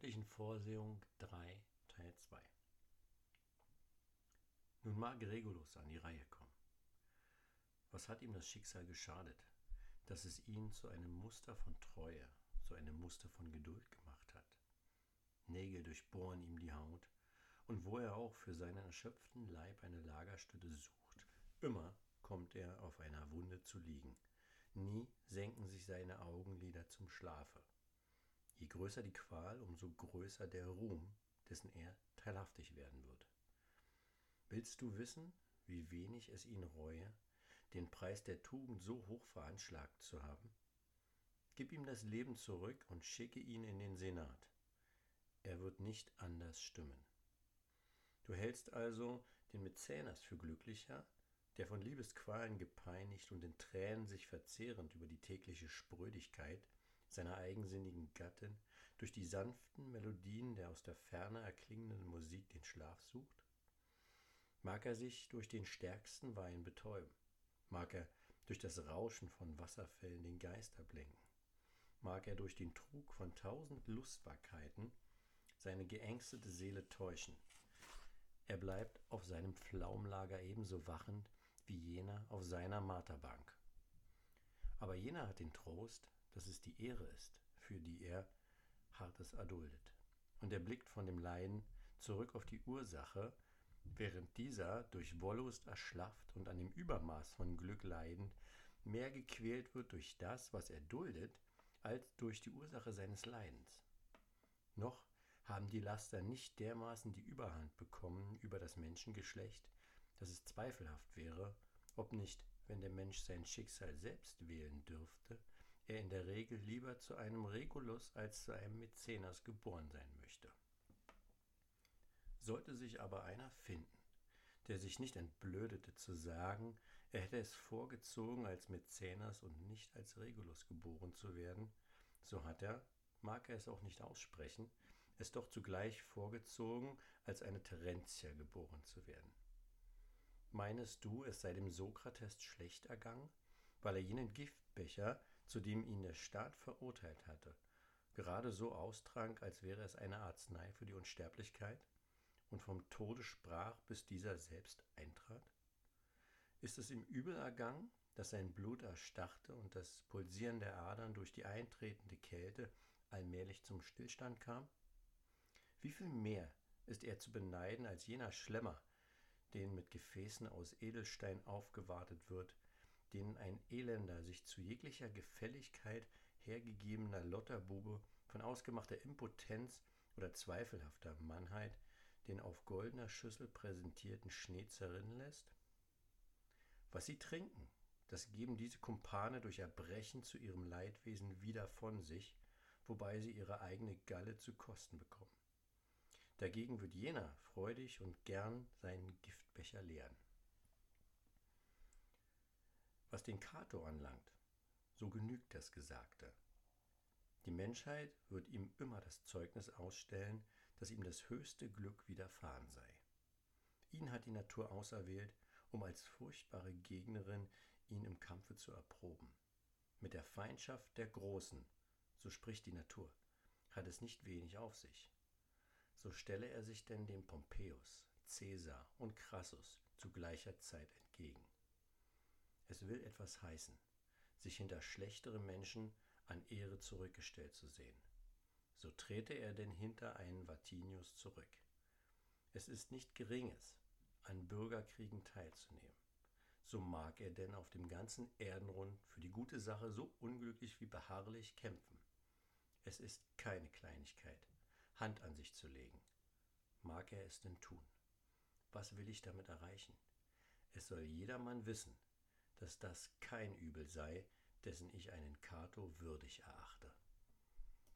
göttlichen Vorsehung 3, Teil 2. Nun mag Regulus an die Reihe kommen. Was hat ihm das Schicksal geschadet, dass es ihn zu einem Muster von Treue, zu einem Muster von Geduld gemacht hat? Nägel durchbohren ihm die Haut, und wo er auch für seinen erschöpften Leib eine Lagerstätte sucht, immer kommt er auf einer Wunde zu liegen. Nie senken sich seine Augenlider zum Schlafe. Je größer die Qual, umso größer der Ruhm, dessen er teilhaftig werden wird. Willst du wissen, wie wenig es ihn reue, den Preis der Tugend so hoch veranschlagt zu haben? Gib ihm das Leben zurück und schicke ihn in den Senat. Er wird nicht anders stimmen. Du hältst also den Mäzenas für glücklicher, der von Liebesqualen gepeinigt und in Tränen sich verzehrend über die tägliche Sprödigkeit seiner eigensinnigen Gattin durch die sanften Melodien der aus der Ferne erklingenden Musik den Schlaf sucht? Mag er sich durch den stärksten Wein betäuben? Mag er durch das Rauschen von Wasserfällen den Geist ablenken? Mag er durch den Trug von tausend Lustbarkeiten seine geängstete Seele täuschen? Er bleibt auf seinem Pflaumlager ebenso wachend wie jener auf seiner Marterbank. Aber jener hat den Trost, dass es die Ehre ist, für die er Hartes erduldet. Und er blickt von dem Leiden zurück auf die Ursache, während dieser durch Wollust erschlafft und an dem Übermaß von Glück leidend mehr gequält wird durch das, was er duldet, als durch die Ursache seines Leidens. Noch haben die Laster nicht dermaßen die Überhand bekommen über das Menschengeschlecht, dass es zweifelhaft wäre, ob nicht, wenn der Mensch sein Schicksal selbst wählen dürfte, er in der Regel lieber zu einem Regulus als zu einem Mäzenas geboren sein möchte. Sollte sich aber einer finden, der sich nicht entblödete zu sagen, er hätte es vorgezogen, als Mäzenas und nicht als Regulus geboren zu werden, so hat er, mag er es auch nicht aussprechen, es doch zugleich vorgezogen, als eine Terentia geboren zu werden. Meinest du, es sei dem Sokrates schlecht ergangen, weil er jenen Giftbecher, zu dem ihn der Staat verurteilt hatte, gerade so austrank, als wäre es eine Arznei für die Unsterblichkeit, und vom Tode sprach, bis dieser selbst eintrat? Ist es ihm übel ergangen, dass sein Blut erstarrte und das Pulsieren der Adern durch die eintretende Kälte allmählich zum Stillstand kam? Wie viel mehr ist er zu beneiden als jener Schlemmer, den mit Gefäßen aus Edelstein aufgewartet wird, denen ein elender, sich zu jeglicher Gefälligkeit hergegebener Lotterbube von ausgemachter Impotenz oder zweifelhafter Mannheit den auf goldener Schüssel präsentierten Schnee zerrinnen lässt? Was sie trinken, das geben diese Kumpane durch Erbrechen zu ihrem Leidwesen wieder von sich, wobei sie ihre eigene Galle zu kosten bekommen. Dagegen wird jener freudig und gern seinen Giftbecher leeren. Was den Cato anlangt, so genügt das Gesagte. Die Menschheit wird ihm immer das Zeugnis ausstellen, dass ihm das höchste Glück widerfahren sei. Ihn hat die Natur auserwählt, um als furchtbare Gegnerin ihn im Kampfe zu erproben. Mit der Feindschaft der Großen, so spricht die Natur, hat es nicht wenig auf sich. So stelle er sich denn dem Pompeius, Caesar und Crassus zu gleicher Zeit entgegen. Es will etwas heißen, sich hinter schlechtere Menschen an Ehre zurückgestellt zu sehen. So trete er denn hinter einen Vatinius zurück. Es ist nicht Geringes, an Bürgerkriegen teilzunehmen. So mag er denn auf dem ganzen Erdenrund für die gute Sache so unglücklich wie beharrlich kämpfen. Es ist keine Kleinigkeit, Hand an sich zu legen. Mag er es denn tun? Was will ich damit erreichen? Es soll jedermann wissen, dass das kein Übel sei, dessen ich einen Cato würdig erachte.